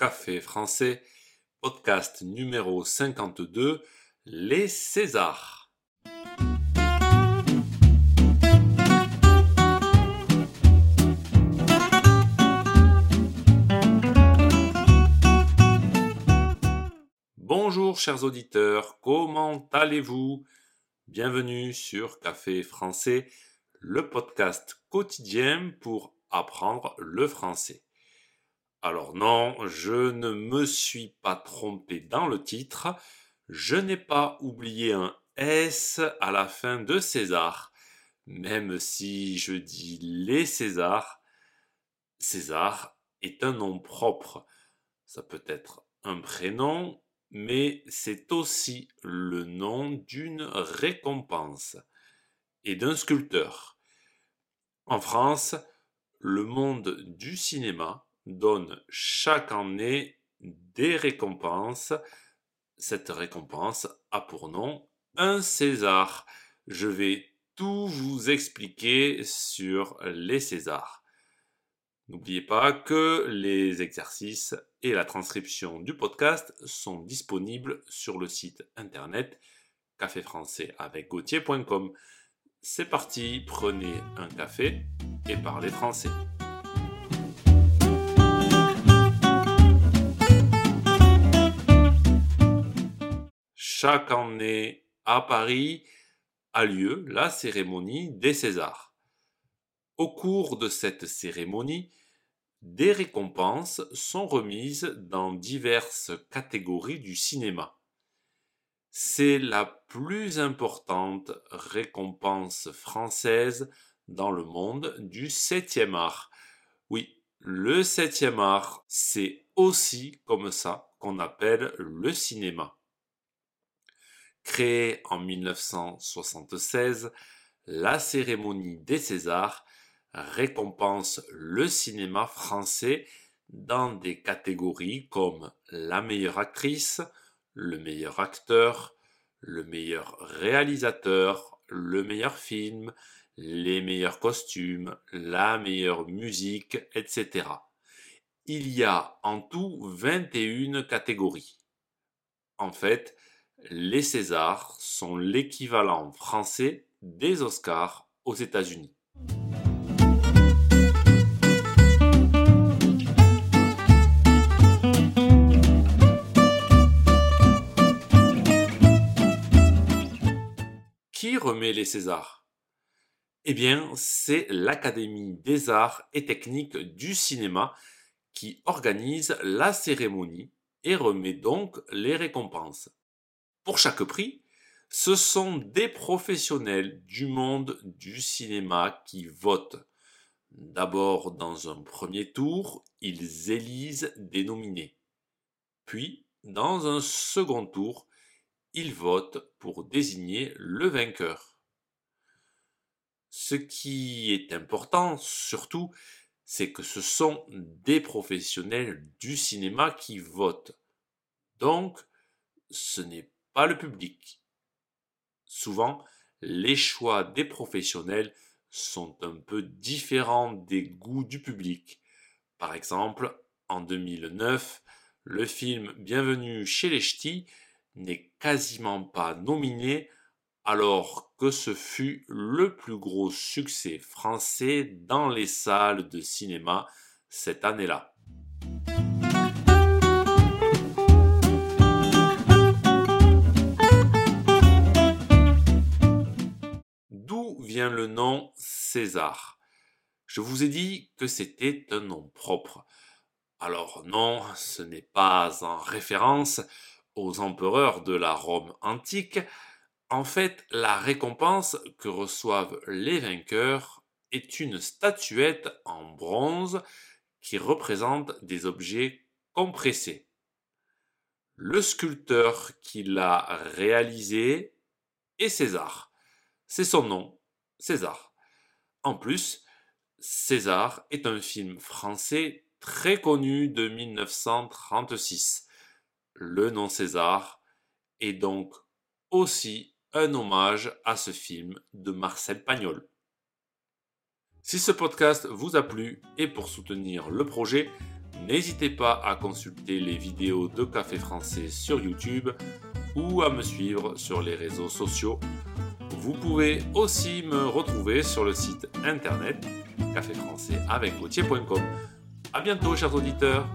Café français, podcast numéro 52, les Césars. Bonjour chers auditeurs, comment allez-vous? Bienvenue sur Café français, le podcast quotidien pour apprendre le français. Alors non, je ne me suis pas trompé dans le titre, je n'ai pas oublié un S à la fin de César, même si je dis les Césars, César est un nom propre. Ça peut être un prénom, mais c'est aussi le nom d'une récompense et d'un sculpteur. En France, le monde du cinéma donne chaque année des récompenses. Cette récompense a pour nom un César. Je vais tout vous expliquer sur les Césars. N'oubliez pas que les exercices et la transcription du podcast sont disponibles sur le site internet café français avec gauthier.com. C'est parti, prenez un café et parlez français. Chaque année à Paris a lieu la cérémonie des Césars. Au cours de cette cérémonie, des récompenses sont remises dans diverses catégories du cinéma. C'est la plus importante récompense française dans le monde du septième art. Oui, le septième art, c'est aussi comme ça qu'on appelle le cinéma. Créée en 1976, la cérémonie des Césars récompense le cinéma français dans des catégories comme la meilleure actrice, le meilleur acteur, le meilleur réalisateur, le meilleur film, les meilleurs costumes, la meilleure musique, etc. Il y a en tout 21 catégories. En fait, les Césars sont l'équivalent français des Oscars aux États-Unis. Qui remet les Césars? Eh bien, c'est l'Académie des arts et techniques du cinéma qui organise la cérémonie et remet donc les récompenses. Pour chaque prix, ce sont des professionnels du monde du cinéma qui votent. D'abord, dans un premier tour, ils élisent des nominés. Puis, dans un second tour, ils votent pour désigner le vainqueur. Ce qui est important surtout, c'est que ce sont des professionnels du cinéma qui votent. Donc, ce n'est le public. Souvent, les choix des professionnels sont un peu différents des goûts du public. Par exemple, en 2009, le film Bienvenue chez les Ch'tis n'est quasiment pas nominé alors que ce fut le plus gros succès français dans les salles de cinéma cette année-là. César Je vous ai dit que c'était un nom propre. Alors non, ce n'est pas en référence aux empereurs de la Rome antique. En fait, la récompense que reçoivent les vainqueurs est une statuette en bronze qui représente des objets compressés. Le sculpteur qui l'a réalisé est César. C'est son nom César. En plus, César est un film français très connu de 1936. Le nom César est donc aussi un hommage à ce film de Marcel Pagnol. Si ce podcast vous a plu et pour soutenir le projet, N'hésitez pas à consulter les vidéos de Café Français sur YouTube ou à me suivre sur les réseaux sociaux. Vous pouvez aussi me retrouver sur le site internet caféfrançais avec A bientôt chers auditeurs